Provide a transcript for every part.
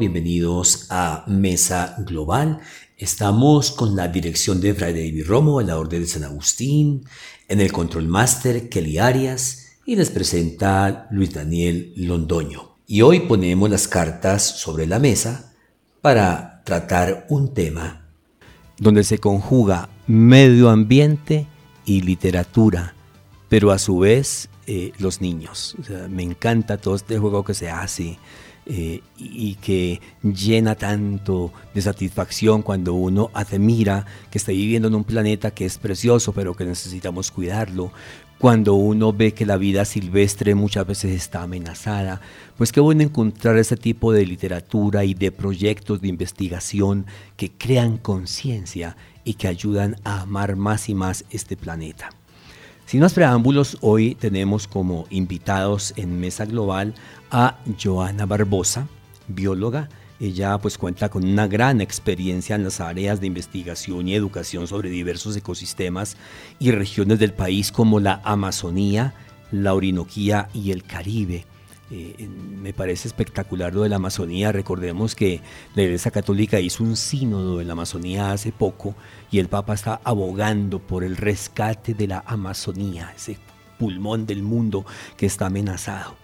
Bienvenidos a Mesa Global. Estamos con la dirección de Fray David Romo en la Orden de San Agustín, en el Control Master Kelly Arias y les presenta Luis Daniel Londoño. Y hoy ponemos las cartas sobre la mesa para tratar un tema donde se conjuga medio ambiente y literatura, pero a su vez eh, los niños. me encanta todo este juego que se hace eh, y que llena tanto de satisfacción cuando uno admira que está viviendo en un planeta que es precioso pero que necesitamos cuidarlo, cuando uno ve que la vida silvestre muchas veces está amenazada, pues qué bueno encontrar ese tipo de literatura y de proyectos de investigación que crean conciencia y que ayudan a amar más y más este planeta. Sin más preámbulos, hoy tenemos como invitados en Mesa Global a Joana Barbosa, bióloga. Ella pues cuenta con una gran experiencia en las áreas de investigación y educación sobre diversos ecosistemas y regiones del país como la Amazonía, la Orinoquía y el Caribe. Eh, me parece espectacular lo de la Amazonía. Recordemos que la Iglesia Católica hizo un sínodo en la Amazonía hace poco y el Papa está abogando por el rescate de la Amazonía, ese pulmón del mundo que está amenazado.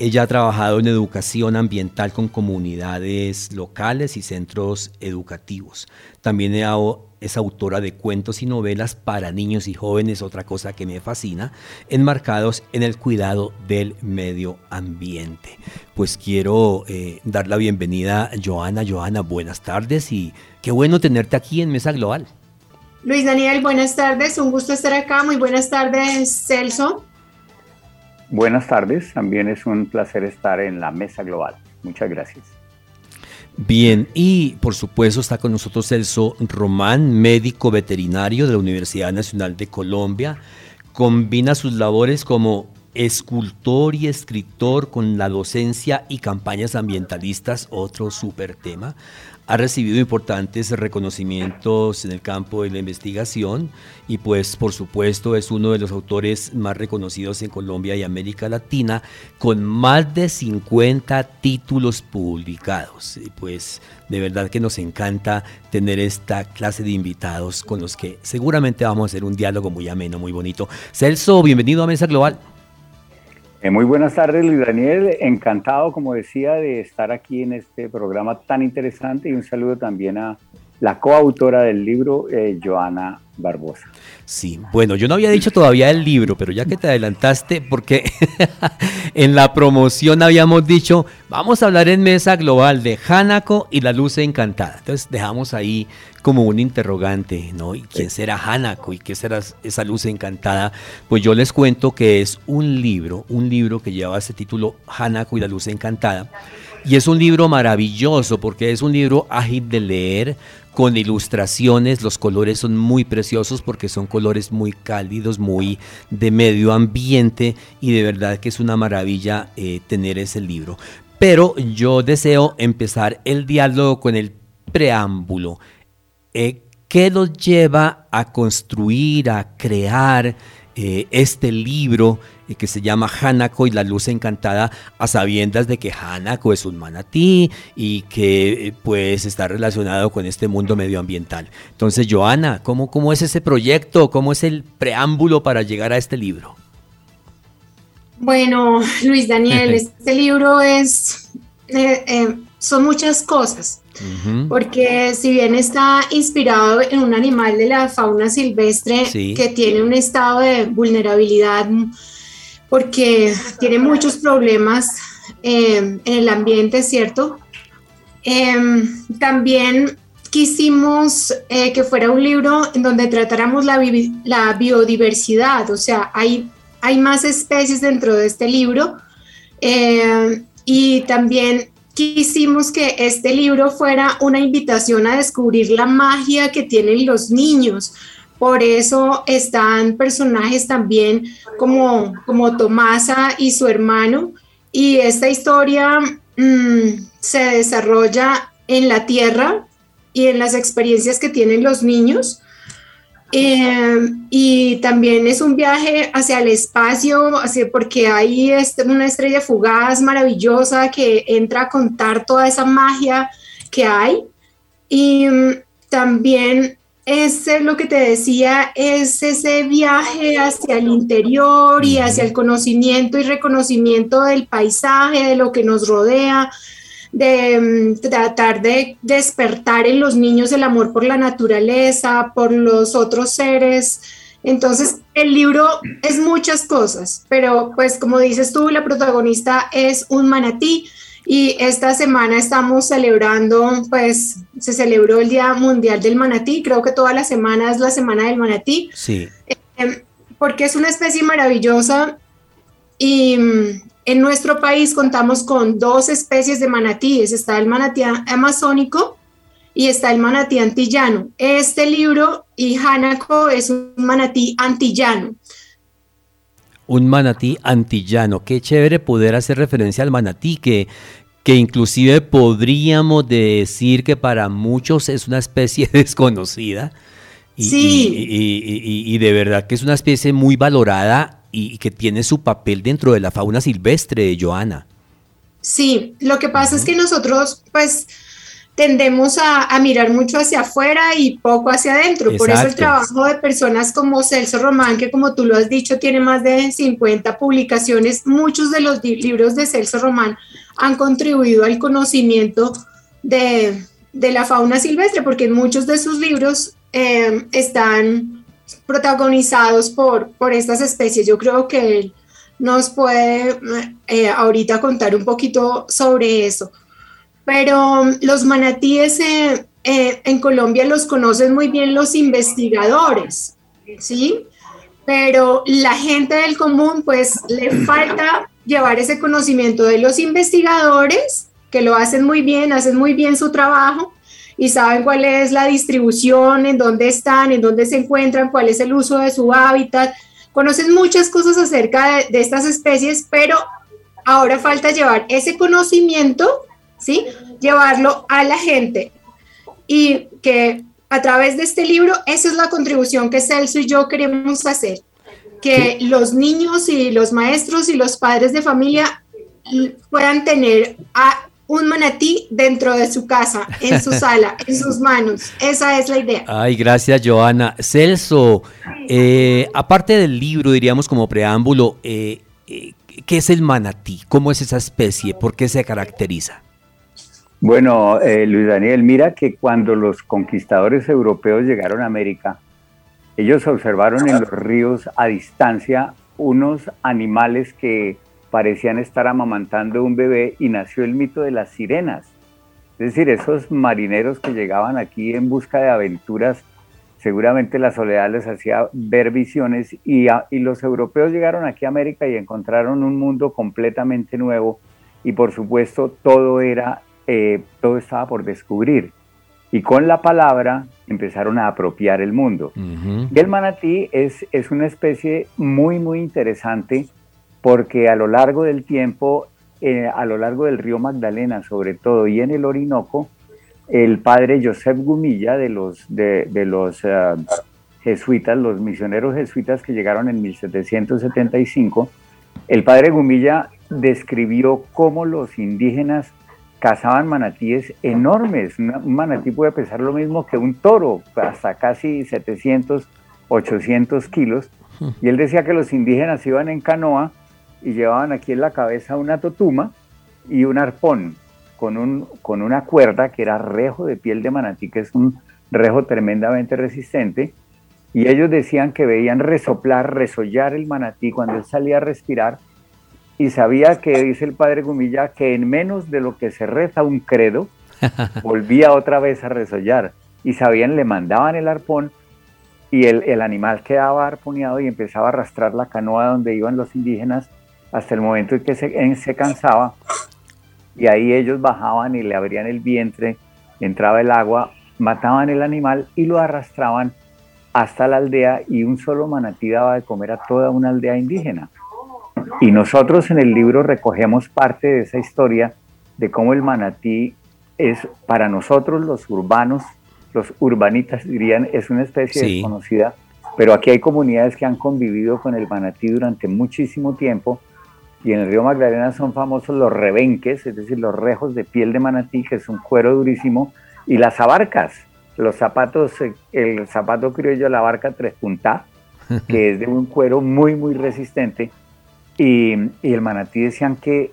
Ella ha trabajado en educación ambiental con comunidades locales y centros educativos. También es autora de cuentos y novelas para niños y jóvenes, otra cosa que me fascina, enmarcados en el cuidado del medio ambiente. Pues quiero eh, dar la bienvenida a Joana. Joana, buenas tardes y qué bueno tenerte aquí en Mesa Global. Luis Daniel, buenas tardes, un gusto estar acá. Muy buenas tardes, Celso. Buenas tardes, también es un placer estar en la mesa global. Muchas gracias. Bien, y por supuesto está con nosotros Celso Román, médico veterinario de la Universidad Nacional de Colombia. Combina sus labores como escultor y escritor con la docencia y campañas ambientalistas, otro súper tema ha recibido importantes reconocimientos en el campo de la investigación y pues por supuesto es uno de los autores más reconocidos en Colombia y América Latina con más de 50 títulos publicados. Y pues de verdad que nos encanta tener esta clase de invitados con los que seguramente vamos a hacer un diálogo muy ameno, muy bonito. Celso, bienvenido a Mesa Global. Eh, muy buenas tardes, Luis Daniel. Encantado, como decía, de estar aquí en este programa tan interesante y un saludo también a la coautora del libro, eh, Joana Barbosa. Sí, bueno, yo no había dicho todavía el libro, pero ya que te adelantaste, porque en la promoción habíamos dicho, vamos a hablar en mesa global de Hanako y la luz encantada. Entonces dejamos ahí como un interrogante, ¿no? ¿Y quién será Hanako y qué será esa luz encantada? Pues yo les cuento que es un libro, un libro que lleva ese título Hanako y la luz encantada. Y es un libro maravilloso porque es un libro ágil de leer, con ilustraciones, los colores son muy preciosos porque son colores muy cálidos, muy de medio ambiente y de verdad que es una maravilla eh, tener ese libro. Pero yo deseo empezar el diálogo con el preámbulo. Eh, ¿Qué los lleva a construir, a crear eh, este libro eh, que se llama Hanako y la luz encantada a sabiendas de que Hanako es un manatí y que eh, pues está relacionado con este mundo medioambiental. Entonces, Joana, ¿cómo, ¿cómo es ese proyecto? ¿Cómo es el preámbulo para llegar a este libro? Bueno, Luis Daniel, este libro es, son muchas cosas porque si bien está inspirado en un animal de la fauna silvestre que tiene un estado de vulnerabilidad porque tiene muchos problemas eh, en el ambiente, ¿cierto? Em, también quisimos eh, que fuera un libro en donde tratáramos la, biodiversidad, o sea, hay, hay más especies dentro de este libro eh, y también quisimos que este libro fuera una invitación a descubrir la magia que tienen los niños. Por eso están personajes también como, como Tomasa y su hermano. Y esta historia mm, se desarrolla en la tierra y en las experiencias que tienen los niños. Eh, y también es un viaje hacia el espacio, hacia, porque hay este, una estrella fugaz maravillosa que entra a contar toda esa magia que hay. Y mm, también es lo que te decía, es ese viaje hacia el interior y hacia el conocimiento y reconocimiento del paisaje, de lo que nos rodea, de mm, tratar de despertar en los niños el amor por la naturaleza, por los otros seres. Entonces, el libro es muchas cosas, pero pues como dices tú, la protagonista es un manatí y esta semana estamos celebrando, pues se celebró el Día Mundial del Manatí, creo que toda la semana es la Semana del Manatí. Sí. Em, porque es una especie maravillosa y mm, en nuestro país contamos con dos especies de manatíes, está el manatí amazónico y está el manatí antillano. Este libro y Hanako es un manatí antillano. Un manatí antillano. Qué chévere poder hacer referencia al manatí, que, que inclusive podríamos decir que para muchos es una especie desconocida. sí. y, de verdad que es una especie muy valorada y, que tiene su papel dentro de la fauna silvestre, de Joana. Sí, lo que pasa es que nosotros, pues, tendemos a, mirar mucho hacia afuera y poco hacia adentro. Por eso el trabajo de personas como Celso Román, que como tú lo has dicho, tiene más de 50 publicaciones, muchos de los libros de Celso Román han contribuido al conocimiento de, la fauna silvestre, porque en muchos de sus libros eh, están protagonizados por, por estas especies. Yo creo que él nos puede eh, ahorita contar un poquito sobre eso. Pero los manatíes eh, eh, en Colombia los conocen muy bien los investigadores, ¿sí? Pero la gente del común, pues le falta llevar ese conocimiento de los investigadores, que lo hacen muy bien, hacen muy bien su trajo, y saben cuál es la distribución, en dónde están, en dónde se encuentran, cuál es el uso de su hábitat. Conocen muchas cosas acerca de, estas especies, pero ahora falta llevar ese conocimiento, ¿sí? Llevarlo a la gente. Y que a través de este libro, esa es la contribución que Celso y yo queremos hacer. Que los niños y los maestros y los padres de familia puedan tener a un manatí dentro de su casa, en su sala, en sus manos. Esa es la idea. Ay, gracias, Joana. Celso, eh, aparte del libro, diríamos como preámbulo, eh, eh, ¿qué es el manatí? ¿Cómo es esa especie? ¿Por qué se caracteriza? Bueno, Luis Daniel, mira que cuando los conquistadores europeos llegaron a América, ellos observaron en los ríos a distancia unos animales que parecían estar amamantando un bebé y nació el mito de las sirenas. Es decir, esos marineros que llegaban aquí en busca de aventuras, seguramente la soledad les hacía ver visiones y, y los europeos llegaron aquí a América y encontraron un mundo completamente nuevo y por supuesto todo era, eh, todo estaba por descubrir. Y con la palabra empezaron a apropiar el mundo. Y el manatí es, es una especie muy, muy interesante porque a lo largo del tiempo, eh, a lo largo del río Magdalena sobre todo y en el Orinoco, el padre Joseph Gumilla de los, de, los eh, jesuitas, los misioneros jesuitas que llegaron en 1775, el padre Gumilla describió cómo los indígenas cazaban manatíes enormes. Un manatí puede pesar lo mismo que un toro, hasta casi 700, 800 kilos. Y él decía que los indígenas iban en canoa y llevaban aquí en la cabeza una totuma y un arpón con, un, con una cuerda que era rejo de piel de manatí, que es un rejo tremendamente resistente. Y ellos decían que veían resoplar, resollar el manatí cuando él salía a respirar. Y sabía que, dice el padre Gumilla, que en menos de lo que se reza un credo, volvía otra vez a resollar. Y sabían, le mandaban el arpón y el, el animal quedaba arponeado y empezaba a arrastrar la canoa donde iban los indígenas hasta el momento en que se, se cansaba y ahí ellos bajaban y le abrían el vientre, entraba el agua, mataban el animal y lo arrastraban hasta la aldea y un solo manatí daba de comer a toda una aldea indígena. Y nosotros en el libro recogemos parte de esa historia de cómo el manatí es para nosotros los urbanos los urbanitas dirían, es una especie desconocida, pero aquí hay comunidades que han convivido con el manatí durante muchísimo tiempo. Y en el río Magdalena son famosos los rebenques, es decir, los rejos de piel de manatí, que es un cuero durísimo, y las abarcas, los zapatos, el zapato criollo, la barca tres punta, que es de un cuero muy, muy resistente, y, y el manatí decían que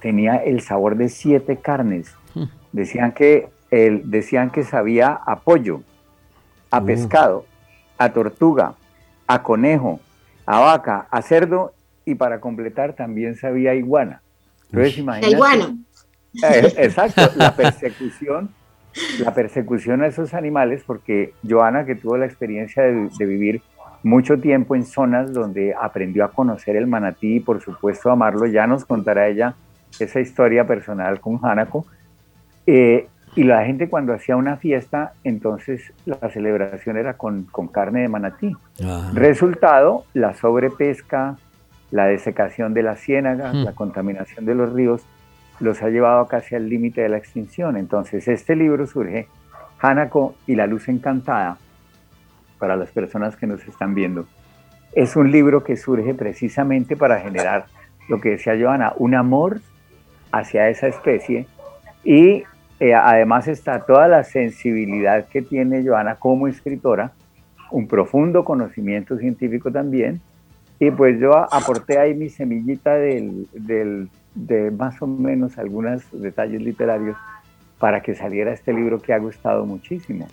tenía el sabor de siete carnes, hmm. decían que, el, decían que sabía a pollo, a uh. pescado, a tortuga, a conejo, a vaca, a cerdo y para completar también sabía iguana. Entonces imagínate. Iguana. Eh, exacto, la persecución, la persecución a esos animales, porque Joana, que tuvo la experiencia de, vivir mucho tiempo en zonas donde aprendió a conocer el manatí y por supuesto amarlo, ya nos contará ella esa historia personal con Hanako. Eh, y la gente cuando hacía una fiesta, entonces la celebración era con, carne de manatí. Resultado, la sobrepesca, la desecación de las ciénagas, hmm. la contaminación de los ríos, los ha llevado casi al límite de la extinción. Entonces este libro surge, Hanako y la luz encantada, para las personas que nos están viendo. Es un libro que surge precisamente para generar lo que decía Joana, un amor hacia esa especie y eh, además está toda la sensibilidad que tiene Joana como escritora, un profundo conocimiento científico también, y pues yo aporté ahí mi semillita del, de más o menos algunos detalles literarios para que saliera este libro que ha gustado muchísimo.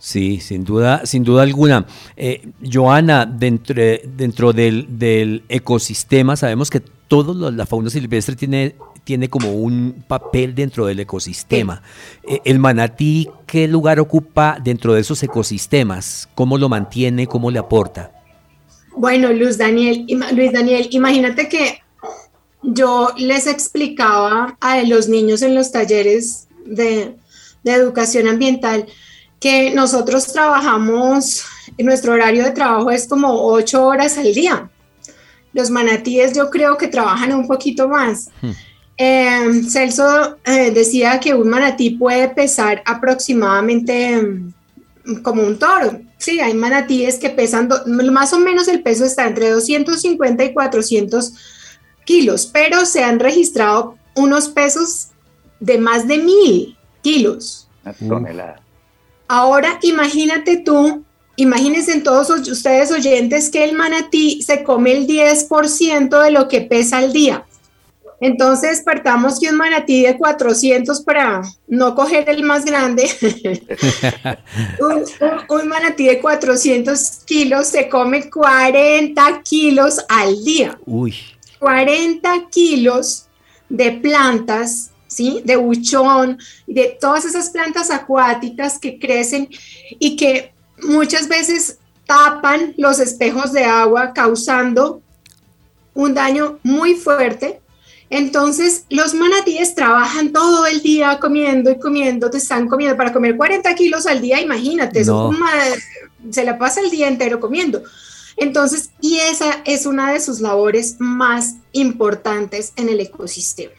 Sí, sin duda, sin duda alguna. Eh, Joana, dentro, dentro del, del, ecosistema, sabemos que toda la fauna silvestre tiene tiene como un papel dentro del ecosistema. Eh, el manatí, ¿qué lugar ocupa dentro de esos ecosistemas? ¿Cómo lo mantiene? ¿Cómo le aporta? Bueno, Luis Daniel, Luis Daniel, imagínate que yo les explicaba a los niños en los talleres de, de educación ambiental que nosotros trabajamos, nuestro horario de trabajo es como ocho horas al día. Los manatíes yo creo que trabajan un poquito más. Hmm. Eh, Celso eh, decía que un manatí puede pesar aproximadamente mm, como un toro. Sí, hay manatíes que pesan, más o menos el peso está entre 250 y 400 kilos, pero se han registrado unos pesos de más de mil kilos. Ahora imagínate tú, imagínense todos ustedes oyentes que el manatí se come el 10% de lo que pesa al día. Entonces partamos que un manatí de 400 para no coger el más grande, un, manatí de 400 kilos se come 40 kilos al día. Uy. 40 kilos de plantas, ¿sí? De buchón, de todas esas plantas acuáticas que crecen y que muchas veces tapan los espejos de agua causando un daño muy fuerte entonces, los manatíes trabajan todo el día comiendo y comiendo, te están comiendo para comer 40 kilos al día, imagínate, se la pasa el día entero comiendo. Entonces, y esa es una de sus labores más importantes en el ecosistema.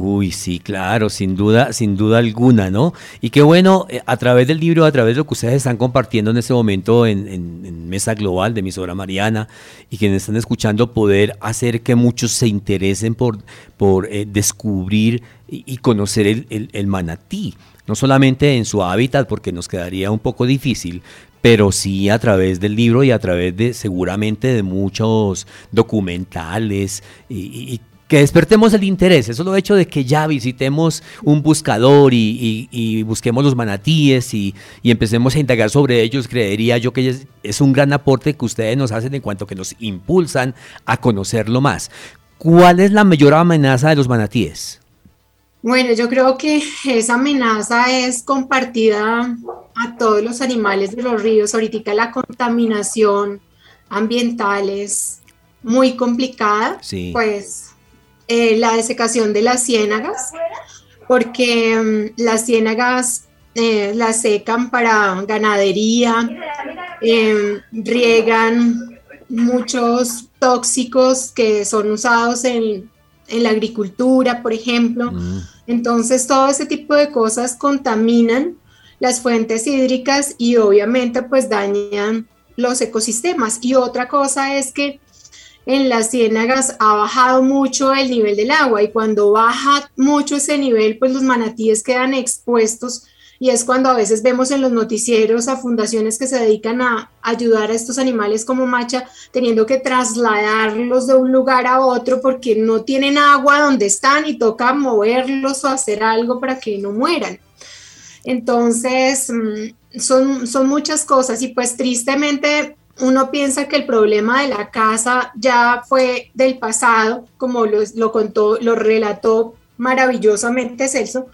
Uy, sí, claro, sin duda, sin duda alguna, ¿no? Y qué bueno, eh, a través del libro, a través de lo que ustedes están compartiendo en este momento en, Mesa Global de Emisora Mariana y quienes están escuchando, poder hacer que muchos se interesen por, por eh, descubrir y, conocer el, el, manatí, no solamente en su hábitat, porque nos quedaría un poco difícil, pero sí a través del libro y a través de seguramente de muchos documentales y, y que despertemos el interés. Eso lo hecho de que ya visitemos un buscador y, busquemos los manatíes y, empecemos a indagar sobre ellos, creería yo que es, un gran aporte que ustedes nos hacen en cuanto que nos impulsan a conocerlo más. ¿Cuál es la mayor amenaza de los manatíes? Bueno, yo creo que esa amenaza es compartida a todos los animales de los ríos. Ahorita la contaminación ambiental es muy complicada. Sí. Pues eh, la desecación de las ciénagas, porque mm, las ciénagas eh, las secan para ganadería, em, riegan muchos tóxicos que son usados en, la agricultura, por ejemplo. Mm. Entonces, todo ese tipo de cosas contaminan las fuentes hídricas y obviamente pues dañan los ecosistemas. Y otra cosa es que en las ciénagas ha bajado mucho el nivel del agua y cuando baja mucho ese nivel, pues los manatíes quedan expuestos y es cuando a veces vemos en los noticieros a fundaciones que se dedican a ayudar a estos animales como macha, teniendo que trasladarlos de un lugar a otro porque no tienen agua donde están y toca moverlos o hacer algo para que no mueran. Entonces, mm, son, son muchas cosas y pues tristemente uno piensa que el problema de la casa ya fue del pasado, como lo, contó, lo relató maravillosamente Celso,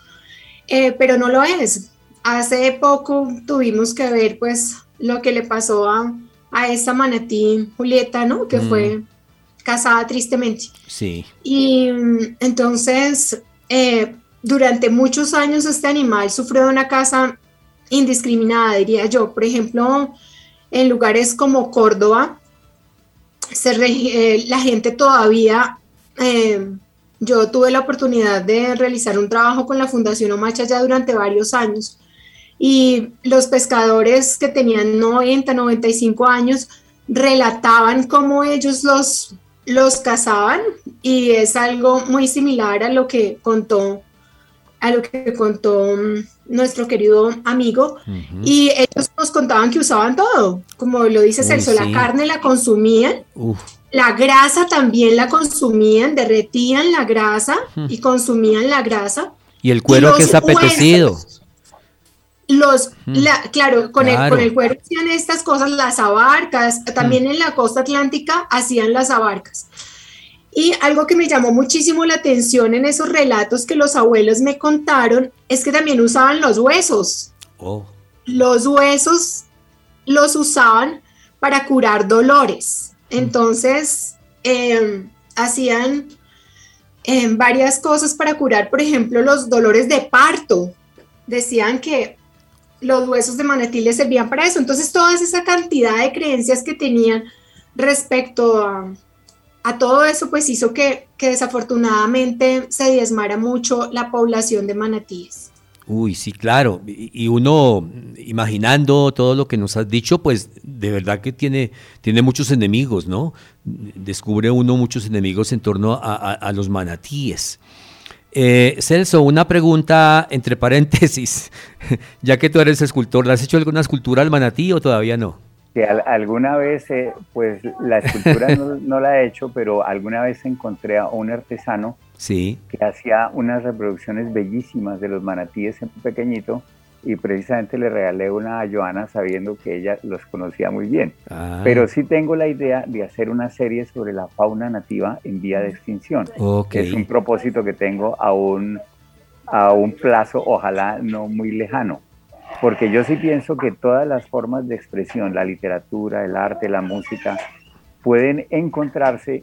eh, pero no lo es. Hace poco tuvimos que ver pues lo que le pasó a, a esta manatí Julieta, ¿no? Que fue mm. casada tristemente. Sí. Y entonces, eh, durante muchos años este animal sufrió una casa indiscriminada, diría yo. Por ejemplo, en lugares como Córdoba, eh, la gente todavía, eh, yo tuve la oportunidad de realizar un trabajo con la Fundación Omacha ya durante varios años y los pescadores que tenían 90, 95 años relataban cómo ellos los, los cazaban y es algo muy similar a lo que contó a lo que contó mm, nuestro querido amigo y ellos nos contaban que usaban todo, como lo dice Celso, la carne la consumían, la grasa también la consumían, derretían la grasa y consumían la grasa. Y el cuero que es apetecido. los, claro, con, El, con el cuero hacían estas cosas, las abarcas, también en la costa atlántica hacían las abarcas. Y algo que me llamó muchísimo la atención en esos relatos que los abuelos me contaron es que también usaban los huesos. Oh. Los huesos los usaban para curar dolores. Entonces, em, hacían em, varias cosas para curar, por ejemplo, los dolores de parto. Decían que los huesos de manatí les servían para eso. Entonces, toda esa cantidad de creencias que tenían respecto a, a todo eso pues hizo que, desafortunadamente se diezmara mucho la población de manatíes. Uy, sí, claro. Y uno, imaginando todo lo que nos has dicho, pues de verdad que tiene, tiene muchos enemigos, ¿no? Descubre uno muchos enemigos en torno a, los manatíes. Eh, Celso, una pregunta entre paréntesis. ya que tú eres escultor, ¿le has hecho alguna escultura al manatí o todavía no? Que alguna vez, eh, pues la escultura no, la he hecho, pero alguna vez encontré a un artesano sí. que hacía unas reproducciones bellísimas de los manatíes en pequeñito y precisamente le regalé una a Joana sabiendo que ella los conocía muy bien. Ah. Pero sí tengo la idea de hacer una serie sobre la fauna nativa en vía de extinción. Es un propósito que tengo a un, a un plazo, ojalá no muy lejano porque yo sí pienso que todas las formas de expresión, la literatura, el arte, la música, pueden encontrarse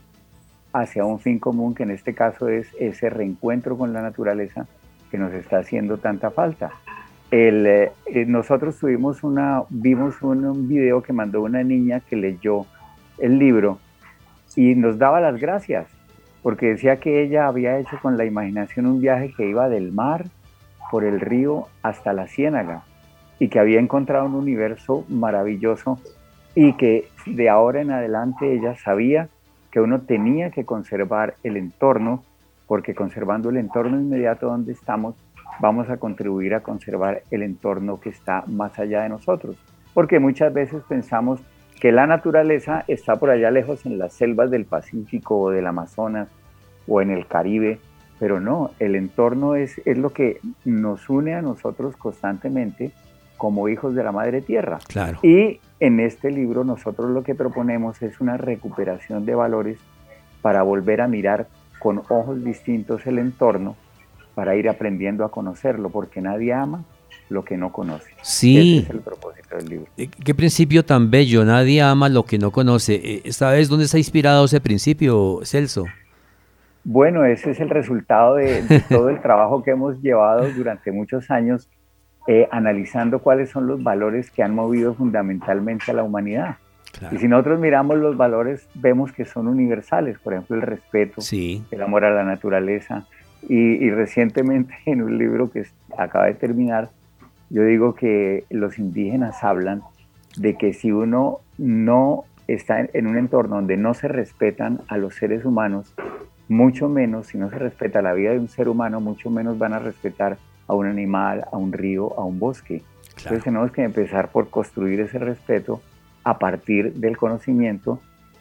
hacia un fin común, que en este caso es ese reencuentro con la naturaleza que nos está haciendo tanta falta. Eh, eh, nosotros tuvimos una, vimos un, video que mandó una niña que leyó el libro y nos daba las gracias, porque decía que ella había hecho con la imaginación un viaje que iba del mar por el río hasta la ciénaga y que había encontrado un universo maravilloso y que de ahora en adelante ella sabía que uno tenía que conservar el entorno, porque conservando el entorno inmediato donde estamos, vamos a contribuir a conservar el entorno que está más allá de nosotros. Porque muchas veces pensamos que la naturaleza está por allá lejos en las selvas del Pacífico o del Amazonas o en el Caribe, pero no, el entorno es, es lo que nos une a nosotros constantemente como hijos de la madre tierra. Claro. Y en este libro nosotros lo que proponemos es una recuperación de valores para volver a mirar con ojos distintos el entorno, para ir aprendiendo a conocerlo, porque nadie ama lo que no conoce. Sí. Ese es el propósito del libro. Eh, qué principio tan bello, nadie ama lo que no conoce. Eh, ¿Sabes dónde se ha inspirado ese principio, Celso? Bueno, ese es el resultado de, de todo el trabajo que hemos llevado durante muchos años eh, analizando cuáles son los valores que han movido fundamentalmente a la humanidad. Y si nosotros miramos los valores, vemos que son universales, por ejemplo, el respeto, el amor a la naturaleza. Y, recientemente en un libro que acaba de terminar, Yo digo que los indígenas hablan de que si uno no está en un entorno donde no se respetan a los seres humanos, mucho menos, si no se respeta la vida de un ser humano, mucho menos van a respetar a un animal, a un río, a un bosque. Entonces tenemos que empezar por construir ese respeto a partir del conocimiento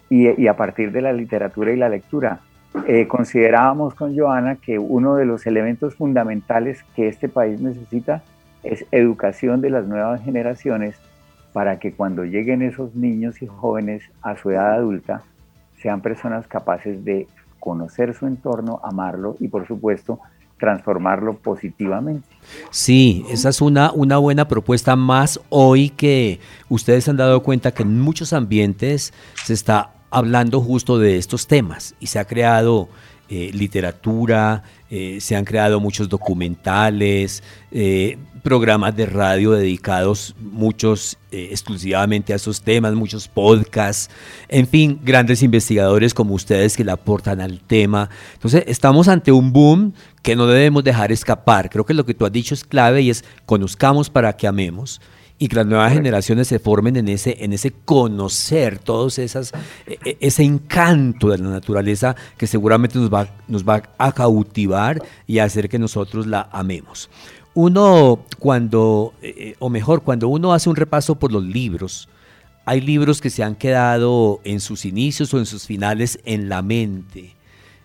y, a partir de la literatura y la lectura. Eh, considerábamos con Joana que uno de los elementos fundamentales que este país necesita es educación de las nuevas generaciones para que cuando lleguen esos niños y jóvenes a su edad adulta sean personas capaces de conocer su entorno, amarlo y por supuesto transformarlo positivamente. Sí, esa es una, una buena propuesta más hoy que ustedes han dado cuenta que en muchos ambientes se está hablando justo de estos temas y se ha creado eh, literatura, eh, se han creado muchos documentales, eh, programas de radio dedicados muchos exclusivamente a esos temas, muchos podcasts, en fin, grandes investigadores como ustedes que le aportan al tema. Entonces, estamos ante un boom que no debemos dejar escapar. Creo que lo que tú has dicho es clave y es conozcamos para que amemos y que las nuevas generaciones se formen en ese, en ese conocer todos esas, e, e, ese encanto de la naturaleza que seguramente nos va, nos va a cautivar y a hacer que nosotros la amemos. Uno cuando, eh, eh, o mejor, cuando uno hace un repaso por los libros, hay libros que se han quedado en sus inicios o en sus finales en la mente,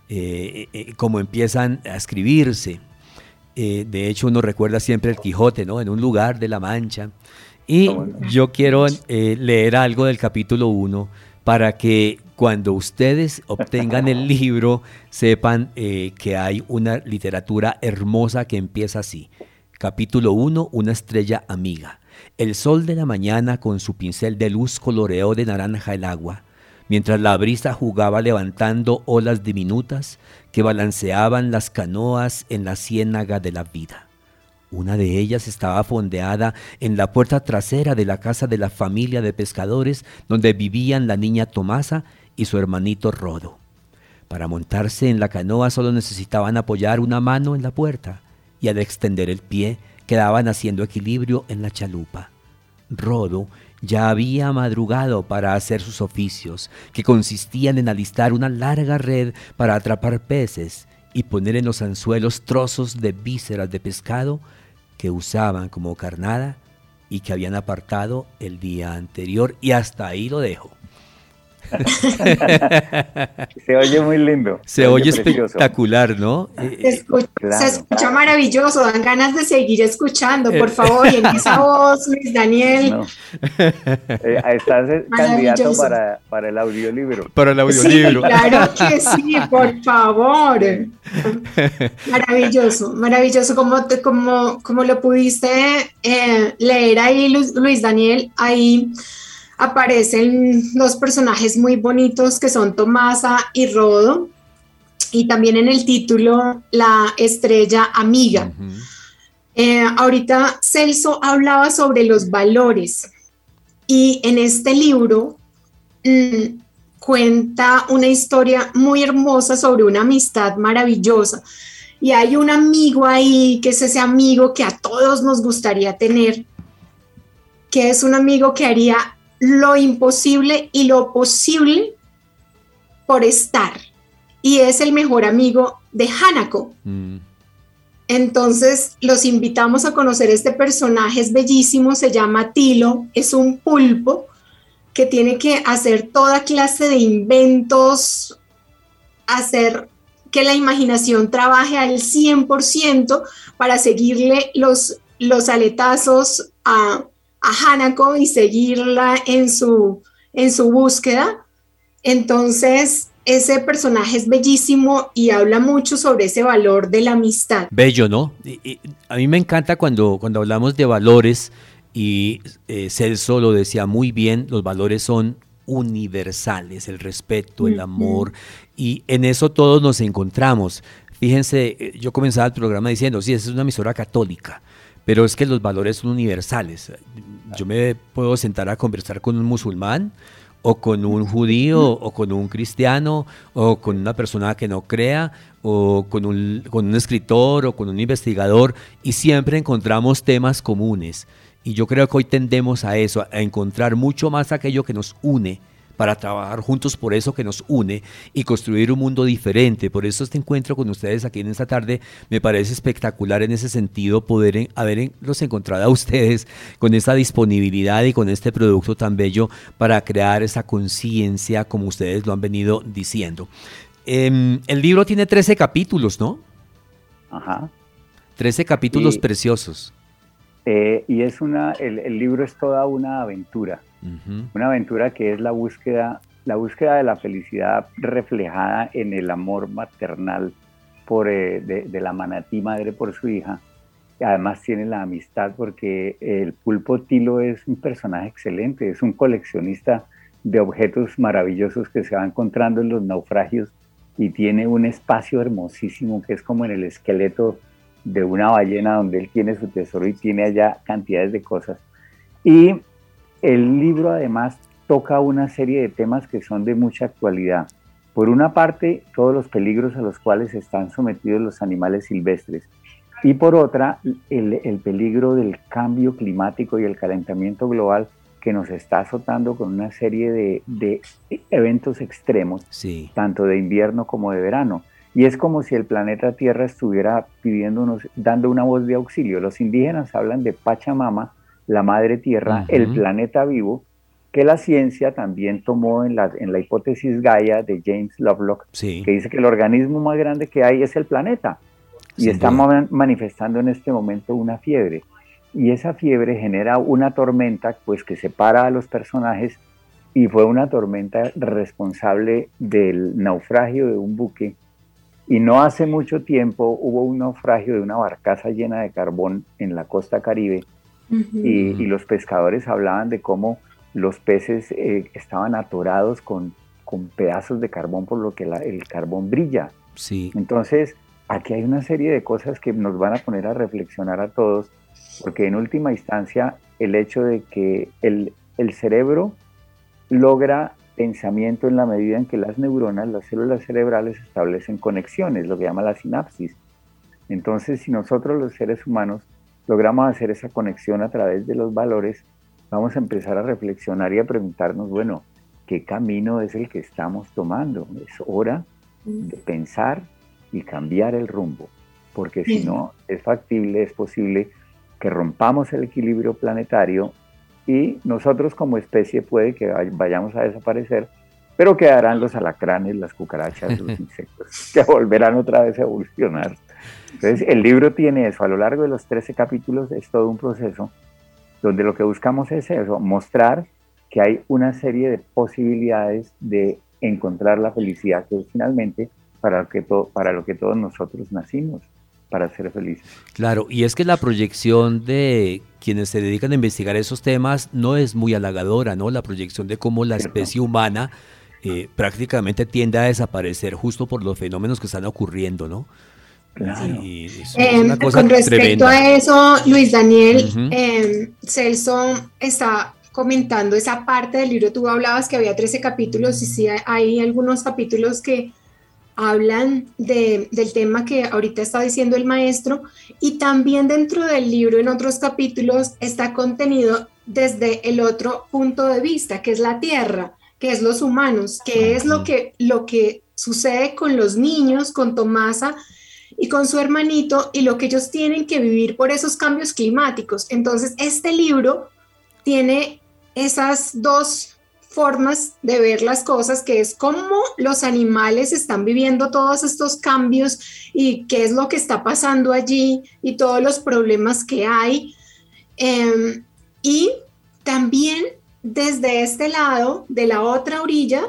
eh, como empiezan a escribirse. de hecho, uno recuerda siempre el Quijote, ¿no? En un lugar de la Mancha, y yo quiero eh, leer algo del capítulo 1 para que cuando ustedes obtengan el libro sepan eh, que hay una literatura hermosa que empieza así. Capítulo 1, una estrella amiga. El sol de la mañana con su pincel de luz coloreó de naranja el agua, mientras la brisa jugaba levantando olas diminutas que balanceaban las canoas en la ciénaga de la vida. Una de ellas estaba fondeada en la puerta trasera de la casa de la familia de pescadores donde vivían la niña Tomasa y su hermanito Rodo. Para montarse en la canoa solo necesitaban apoyar una mano en la puerta y al extender el pie quedaban haciendo equilibrio en la chalupa. Rodo ya había madrugado para hacer sus oficios, que consistían en alistar una larga red para atrapar peces y poner en los anzuelos trozos de vísceras de pescado que usaban como carnada y que habían apartado el día anterior y hasta ahí lo dejo. se oye muy lindo. Se, oye, espectacular, ¿no? Se escucha, maravilloso, dan ganas de seguir escuchando, por favor, y en esa voz, Luis Daniel. Eh, estás candidato para, para, el audiolibro. Para el audiolibro. claro que sí, por favor. Maravilloso, maravilloso. Como, como, como lo pudiste eh, leer ahí, Luis Daniel, ahí aparecen dos personajes muy bonitos que son Tomasa y Rodo, y también en el título la estrella amiga. Eh, ahorita Celso hablaba sobre los valores y en este libro mm, cuenta una historia muy hermosa sobre una amistad maravillosa. Y hay un amigo ahí, que es ese amigo que a todos nos gustaría tener, que es un amigo que haría lo imposible y lo posible por estar. Y es el mejor amigo de Hanako. Mm. Entonces los invitamos a conocer este personaje, es bellísimo, se llama Tilo, es un pulpo que tiene que hacer toda clase de inventos, hacer que la imaginación trabaje al 100% para seguirle los, los aletazos a, a Hanako y seguirla en su, en su búsqueda. Entonces, ese personaje es bellísimo y habla mucho sobre ese valor de la amistad. Bello, ¿no? a mí me encanta cuando, cuando hablamos de valores y eh, Celso lo decía muy bien, los valores son universales, el respeto, el amor, y en eso todos nos encontramos. Fíjense, eh, yo comenzaba el programa diciendo, sí, esa es una emisora católica, pero es que los valores son universales. Yo me puedo sentar a conversar con un musulmán o con un judío, o con un cristiano, o con una persona que no crea, o con un, con un escritor, o con un investigador, y siempre encontramos temas comunes. Y yo creo que hoy tendemos a eso, a encontrar mucho más aquello que nos une para trabajar juntos por eso que nos une y construir un mundo diferente. Por eso este encuentro con ustedes aquí en esta tarde me parece espectacular en ese sentido poder haberlos encontrado a ustedes con esa disponibilidad y con este producto tan bello para crear esa conciencia como ustedes lo han venido diciendo. Em, el libro tiene 13 capítulos, ¿no? Ajá. 13 capítulos preciosos. Eh, y es una, el libro es toda una aventura. Una aventura que es la búsqueda, la búsqueda de la felicidad reflejada en el amor maternal por, eh, de, la manatí madre por su hija. además tiene la amistad porque el pulpo Tilo es un personaje excelente, es un coleccionista de objetos maravillosos que se va encontrando en los naufragios y tiene un espacio hermosísimo que es como en el esqueleto de una ballena donde él tiene su tesoro y tiene allá cantidades de cosas. Y el libro además toca una serie de temas que son de mucha actualidad. Por una parte, todos los peligros a los cuales están sometidos los animales silvestres. Y por otra, el, peligro del cambio climático y el calentamiento global que nos está azotando con una serie de, eventos extremos, tanto de invierno como de verano. Y es como si el planeta Tierra estuviera pidiéndonos, dando una voz de auxilio. Los indígenas hablan de Pachamama, la madre tierra, el planeta vivo, que la ciencia también tomó en la, en la hipótesis Gaia de James Lovelock, que dice que el organismo más grande que hay es el planeta. Y estamos manifestando en este momento una fiebre. Y esa fiebre genera una tormenta pues que separa a los personajes y fue una tormenta responsable del naufragio de un buque. Y no hace mucho tiempo hubo un naufragio de una barcaza llena de carbón en la costa caribe y, los pescadores hablaban de cómo los peces eh, estaban atorados con, con, pedazos de carbón por lo que el carbón brilla. Sí. Entonces, aquí hay una serie de cosas que nos van a poner a reflexionar a todos, porque en última instancia el hecho de que el, el cerebro logra pensamiento en la medida en que las neuronas, las células cerebrales establecen conexiones, lo que llama la sinapsis. Entonces, si nosotros los seres humanos logramos hacer esa conexión a través de los valores, vamos a empezar a reflexionar y a preguntarnos, bueno, ¿qué camino es el que estamos tomando? Es hora de pensar y cambiar el rumbo, porque si no, es factible, es posible que rompamos el equilibrio planetario y nosotros como especie puede que vayamos a desaparecer, pero quedarán los alacranes, las cucarachas, los insectos, que volverán otra vez a evolucionar. Entonces, el libro tiene eso. A lo largo de los 13 capítulos es todo un proceso donde lo que buscamos es eso, mostrar que hay una serie de posibilidades de encontrar la felicidad, que es finalmente para lo que, para lo que todos nosotros nacimos, para ser felices. Claro, y es que la proyección de quienes se dedican a investigar esos temas no es muy halagadora, ¿no? La proyección de cómo la especie humana eh, prácticamente tiende a desaparecer justo por los fenómenos que están ocurriendo, ¿no? Em, con respecto a eso, Luis Daniel, em, Celso está comentando esa parte del libro. Tú hablabas que había 13 capítulos y sí hay algunos capítulos que hablan del tema que ahorita está diciendo el maestro. Y también dentro del libro en otros capítulos está contenido desde el otro punto de vista, que es la tierra, que es los humanos, que es lo que, lo que sucede con los niños, con Tomasa, y con su hermanito y lo que ellos tienen que vivir por esos cambios climáticos. Entonces, este libro tiene esas dos formas de ver las cosas, que es cómo los animales están viviendo todos estos cambios y qué es lo que está pasando allí y todos los problemas que hay. Em, y también desde este lado, de la otra orilla,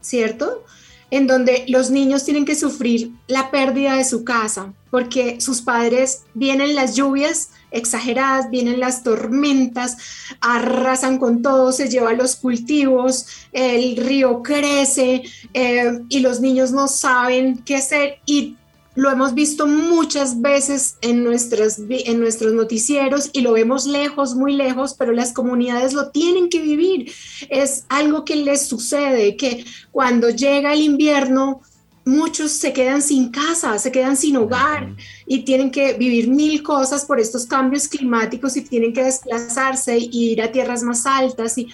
¿cierto? En donde los niños tienen que sufrir la pérdida de su casa, porque sus padres vienen las lluvias exageradas, vienen las tormentas, arrasan con todo, se llevan los cultivos, el río crece eh, y los niños no saben qué hacer y lo hemos visto muchas veces en, nuestras, en nuestros noticieros y lo vemos lejos, muy lejos, pero las comunidades lo tienen que vivir. Es algo que les sucede, que cuando llega el invierno, muchos se quedan sin casa, se quedan sin hogar y tienen que vivir mil cosas por estos cambios climáticos y tienen que desplazarse e ir a tierras más altas y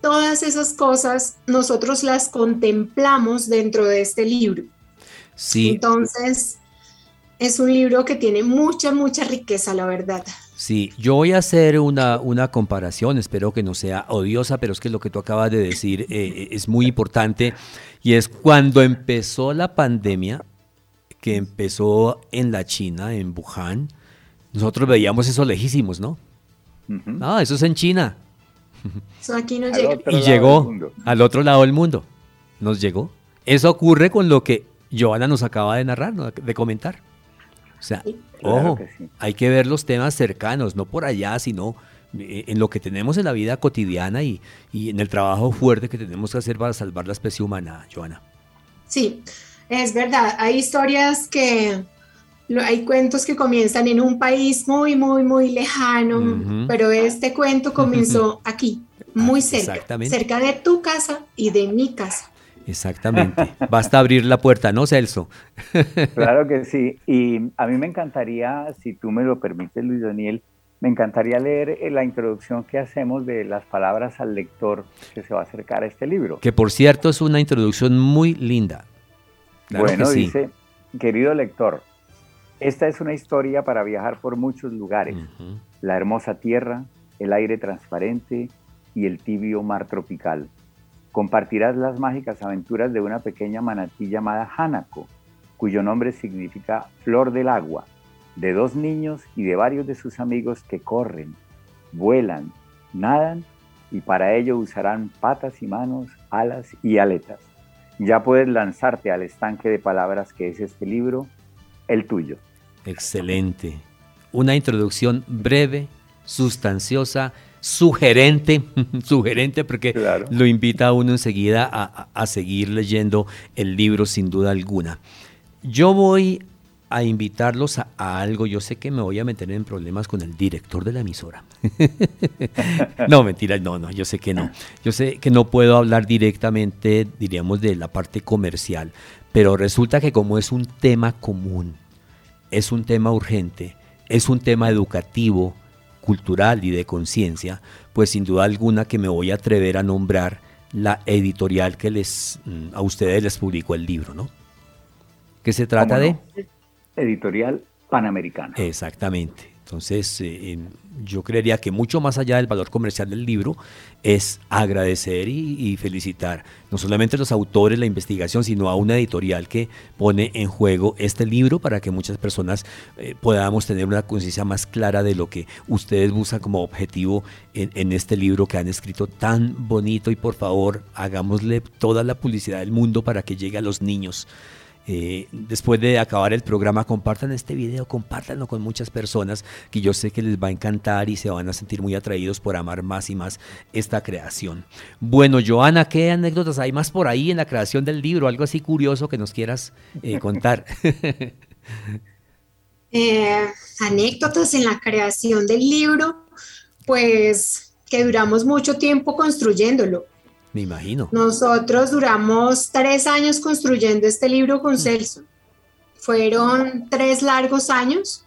todas esas cosas nosotros las contemplamos dentro de este libro. Sí. Entonces, es un libro que tiene mucha, mucha riqueza, la verdad. Sí, yo voy a hacer una, una comparación, espero que no sea odiosa, pero es que lo que tú acabas de decir eh, es muy importante y es cuando empezó la pandemia, que empezó en la China, en Wuhan, nosotros veíamos eso lejísimos, ¿no? Ah, eso es en China. Eso aquí no llega. Y llegó al otro lado del mundo. Nos llegó. Eso ocurre con lo que Joana nos acaba de narrar, de comentar. O sea, ojo, hay que ver los temas cercanos, no por allá, sino eh, en lo que tenemos en la vida cotidiana y, en el trabajo fuerte que tenemos que hacer para salvar la especie humana, Joana. Sí, es verdad. Hay historias que, hay cuentos que comienzan en un país muy, muy, muy lejano, pero este cuento comenzó aquí, muy cerca, cerca de tu casa y de mi casa. Exactamente. Basta abrir la puerta, ¿no, Celso? claro que sí. Y a mí me encantaría, si tú me lo permites, Luis Daniel, me encantaría leer eh, la introducción que hacemos de las palabras al lector que se va a acercar a este libro. Que por cierto es una introducción muy linda. bueno, dice, querido lector, esta es una historia para viajar por muchos lugares. La hermosa tierra, el aire transparente y el tibio mar tropical compartirás las mágicas aventuras de una pequeña manatí llamada Hanako, cuyo nombre significa flor del agua, de dos niños y de varios de sus amigos que corren, vuelan, nadan y para ello usarán patas y manos, alas y aletas. Ya puedes lanzarte al estanque de palabras que es este libro, el tuyo. Excelente. Una introducción breve, sustanciosa sugerente, sugerente porque lo invita a uno enseguida a, seguir leyendo el libro sin duda alguna. Yo voy a invitarlos a, algo, yo sé que me voy a meter en problemas con el director de la emisora. no, mentira, no, no, yo sé que no. Yo sé que no puedo hablar directamente, diríamos, de la parte comercial, pero resulta que como es un tema común, es un tema urgente, es un tema educativo, cultural y de conciencia, pues sin duda alguna que me voy a atrever a nombrar la editorial que les mm, a ustedes les publicó el libro, ¿no? ¿Qué se trata de? Editorial Panamericana. Exactamente. Entonces, eh, yo creería que mucho más allá del valor comercial del libro es agradecer y, felicitar no solamente a los autores, la investigación, sino a una editorial que pone en juego este libro para que muchas personas eh, podamos tener una conciencia más clara de lo que ustedes buscan como objetivo en, en este libro que han escrito tan bonito y por favor hagámosle toda la publicidad del mundo para que llegue a los niños. Eh, después de acabar el programa, compartan este video, compártanlo con muchas personas que yo sé que les va a encantar y se van a sentir muy atraídos por amar más y más esta creación. Bueno, Joana, ¿qué anécdotas hay más por ahí en la creación del libro? Algo así curioso que nos quieras eh, contar. Eh, anécdotas en la creación del libro, pues que duramos mucho tiempo construyéndolo. Me imagino. Nosotros duramos tres años construyendo este libro con mm. Celso. Fueron tres largos años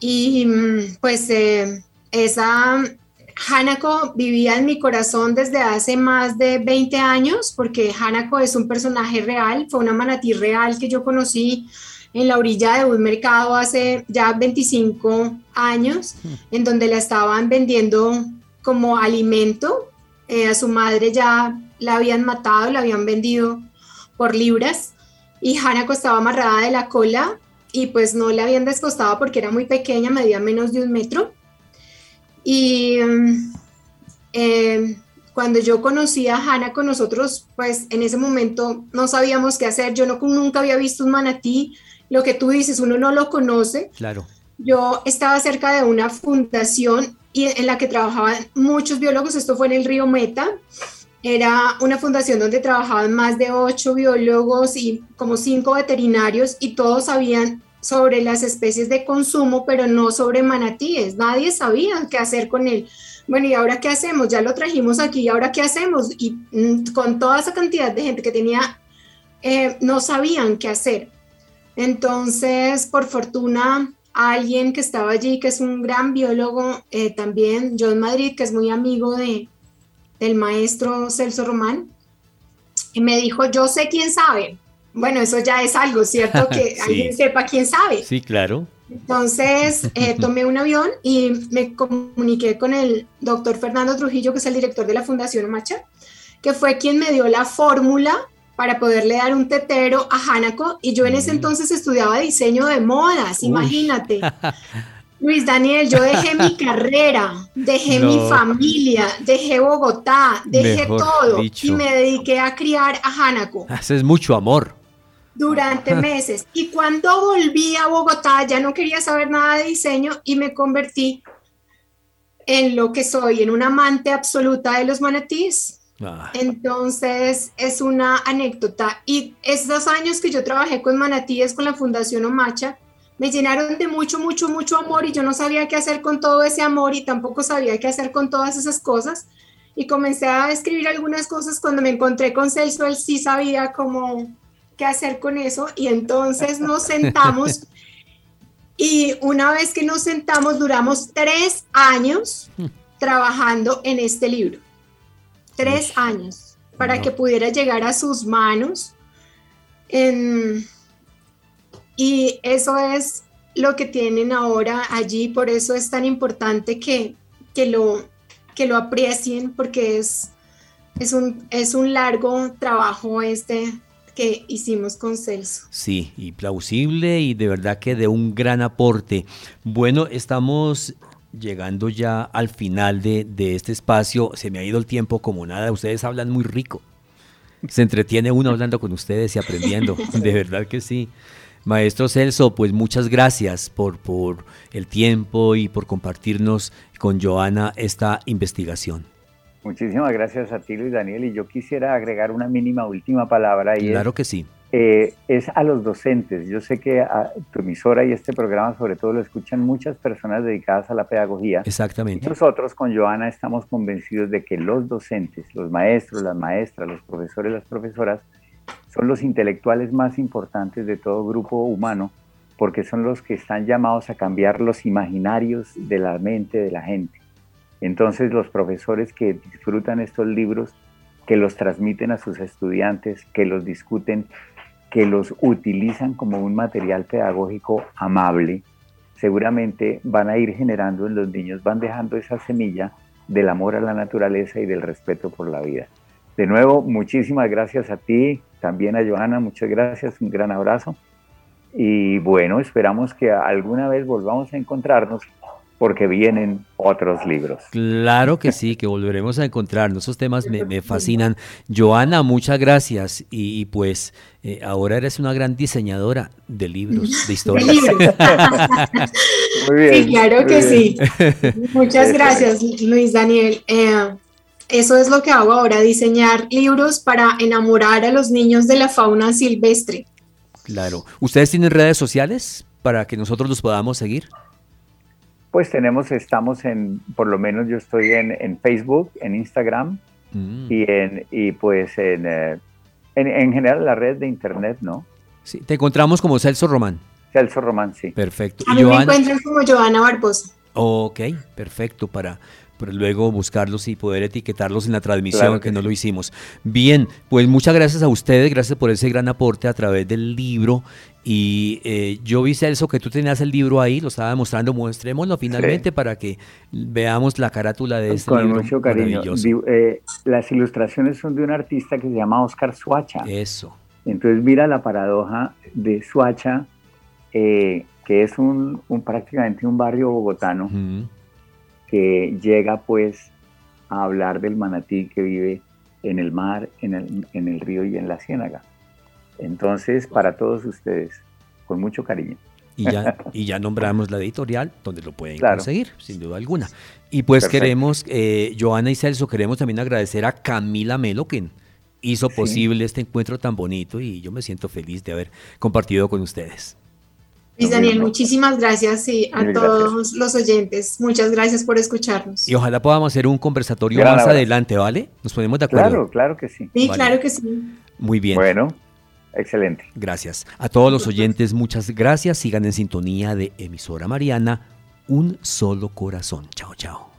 y mm, pues eh, esa Hanako vivía en mi corazón desde hace más de 20 años porque Hanako es un personaje real, fue una manatí real que yo conocí en la orilla de un mercado hace ya 25 años, mm. en donde la estaban vendiendo como alimento eh, a su madre ya la habían matado, la habían vendido por libras y Hanako estaba amarrada de la cola y pues no la habían descostado porque era muy pequeña, medía menos de un metro. Y mm, eh, cuando yo conocí a Hanako, nosotros pues en ese momento no sabíamos qué hacer, yo no, nunca había visto un manatí, lo que tú dices, uno no lo conoce. Claro. Yo estaba cerca de una fundación y en la que trabajaban muchos biólogos, esto fue en el río Meta, era una fundación donde trabajaban más de ocho biólogos y como cinco veterinarios y todos sabían sobre las especies de consumo, pero no sobre manatíes. Nadie sabía qué hacer con él. Bueno, ¿y ahora qué hacemos? Ya lo trajimos aquí, ¿y ahora qué hacemos? Y mm, con toda esa cantidad de gente que tenía, eh, no sabían qué hacer. Entonces, por fortuna, alguien que estaba allí, que es un gran biólogo eh, también, John Madrid, que es muy amigo de, del maestro Celso Román, y me dijo, yo sé quién sabe. Bueno, eso ya es algo, ¿cierto? Que alguien sepa quién sabe. Sí, claro. Entonces eh, tomé un avión y me comuniqué con el doctor Fernando Trujillo, que es el director de la Fundación Macha, que fue quien me dio la fórmula para poderle dar un tetero a Hanako y yo en ese mm. entonces estudiaba diseño de modas, imagínate. Luis Daniel, yo dejé mi carrera, dejé mi familia, dejé Bogotá, dejé todo y me dediqué a criar a Hanako. Haces mucho amor. Durante meses. Y cuando volví a Bogotá ya no quería saber nada de diseño y me convertí en lo que soy, en una amante absoluta de los manatíes Ah. Entonces es una anécdota. Y esos años que yo trabajé con manatíes con la Fundación Omacha, me llenaron de mucho, mucho, mucho amor y yo no sabía qué hacer con todo ese amor y tampoco sabía qué hacer con todas esas cosas. Y comencé a escribir algunas cosas cuando me encontré con Celso, él sí sabía cómo qué hacer con eso y entonces nos sentamos y una vez que nos sentamos duramos tres años hmm. trabajando en este libro tres años para que pudiera llegar a sus manos. y eso es lo que tienen ahora allí, por eso es tan importante que, que, lo, que lo aprecien, porque es, es, un, es un largo trabajo este que hicimos con Celso. Sí, y plausible y de verdad que de un gran aporte. Bueno, estamos llegando ya al final de, este espacio. Se me ha ido el tiempo como nada. Ustedes hablan muy rico. Se entretiene uno hablando con ustedes y aprendiendo. De verdad que sí. Maestro Celso, pues muchas gracias por, por el tiempo y por compartirnos con Joana esta investigación. Muchísimas gracias a ti, Luis Daniel. Y yo quisiera agregar una mínima última palabra. Y claro que sí. Eh, es a los docentes. Yo sé que a tu emisora y este programa sobre todo lo escuchan muchas personas dedicadas a la pedagogía. Exactamente. nosotros con Joana estamos convencidos de que los docentes, los maestros, las maestras, los profesores, las profesoras, son los intelectuales más importantes de todo grupo humano porque son los que están llamados a cambiar los imaginarios de la mente de la gente. Entonces los profesores que disfrutan estos libros, que los transmiten a sus estudiantes, que los discuten, que los utilizan como un material pedagógico amable, seguramente van a ir generando en los niños, van dejando esa semilla del amor a la naturaleza y del respeto por la vida. De nuevo, muchísimas gracias a ti, también a Johanna, muchas gracias, un gran abrazo. Y bueno, esperamos que alguna vez volvamos a encontrarnos porque vienen otros libros. Claro que sí, que volveremos a encontrarnos. Esos temas me, fascinan. Joana, muchas gracias. Y, pues eh, ahora eres una gran diseñadora de libros, de historias. muy bien, sí, claro que sí. Muchas gracias, Luis Daniel. Eh, eso es lo que hago ahora, diseñar libros para enamorar a los niños de la fauna silvestre. Claro. ¿Ustedes tienen redes sociales para que nosotros los podamos seguir? Pues tenemos, estamos en, por lo menos yo estoy en, Facebook, en Instagram mm. y, en, y pues en, eh, en, en, general la red de internet, ¿no? Sí, te encontramos como Celso Román. Celso Román, sí. Perfecto. A mí me encuentran como Joana Barbosa. Ok, perfecto, para, pero luego buscarlos y poder etiquetarlos en la transmisión, que, no lo hicimos. Bien, pues muchas gracias a ustedes, gracias por ese gran aporte a través del libro. Y eh, yo vi, Celso, que tú tenías el libro ahí, lo estaba mostrando, muestrémoslo finalmente para que veamos la carátula de este Con libro. Con mucho cariño. Eh, las ilustraciones son de un artista que se llama Oscar Suacha. Eso. Entonces mira la paradoja de Suacha, eh, que es un, prácticamente un barrio bogotano que llega pues a hablar del manatí que vive en el mar, en el, en el río y en la ciénaga. Entonces, para todos ustedes, con mucho cariño. y ya, y ya nombramos la editorial donde lo pueden conseguir, sin duda alguna. Y pues queremos, eh, Joana y Celso, queremos también agradecer a Camila Melo, quien hizo posible este encuentro tan bonito y yo me siento feliz de haber compartido con ustedes. Luis Daniel, muchísimas gracias y a todos los oyentes. Muchas gracias por escucharnos. Y ojalá podamos hacer un conversatorio más adelante, ¿vale? Nos ponemos de acuerdo. Claro, claro que sí. Sí, claro que sí. Muy bien. Bueno, excelente. Gracias. A todos los oyentes, muchas gracias. Sigan en sintonía de Emisora Mariana, Un Solo Corazón. Chao, chao.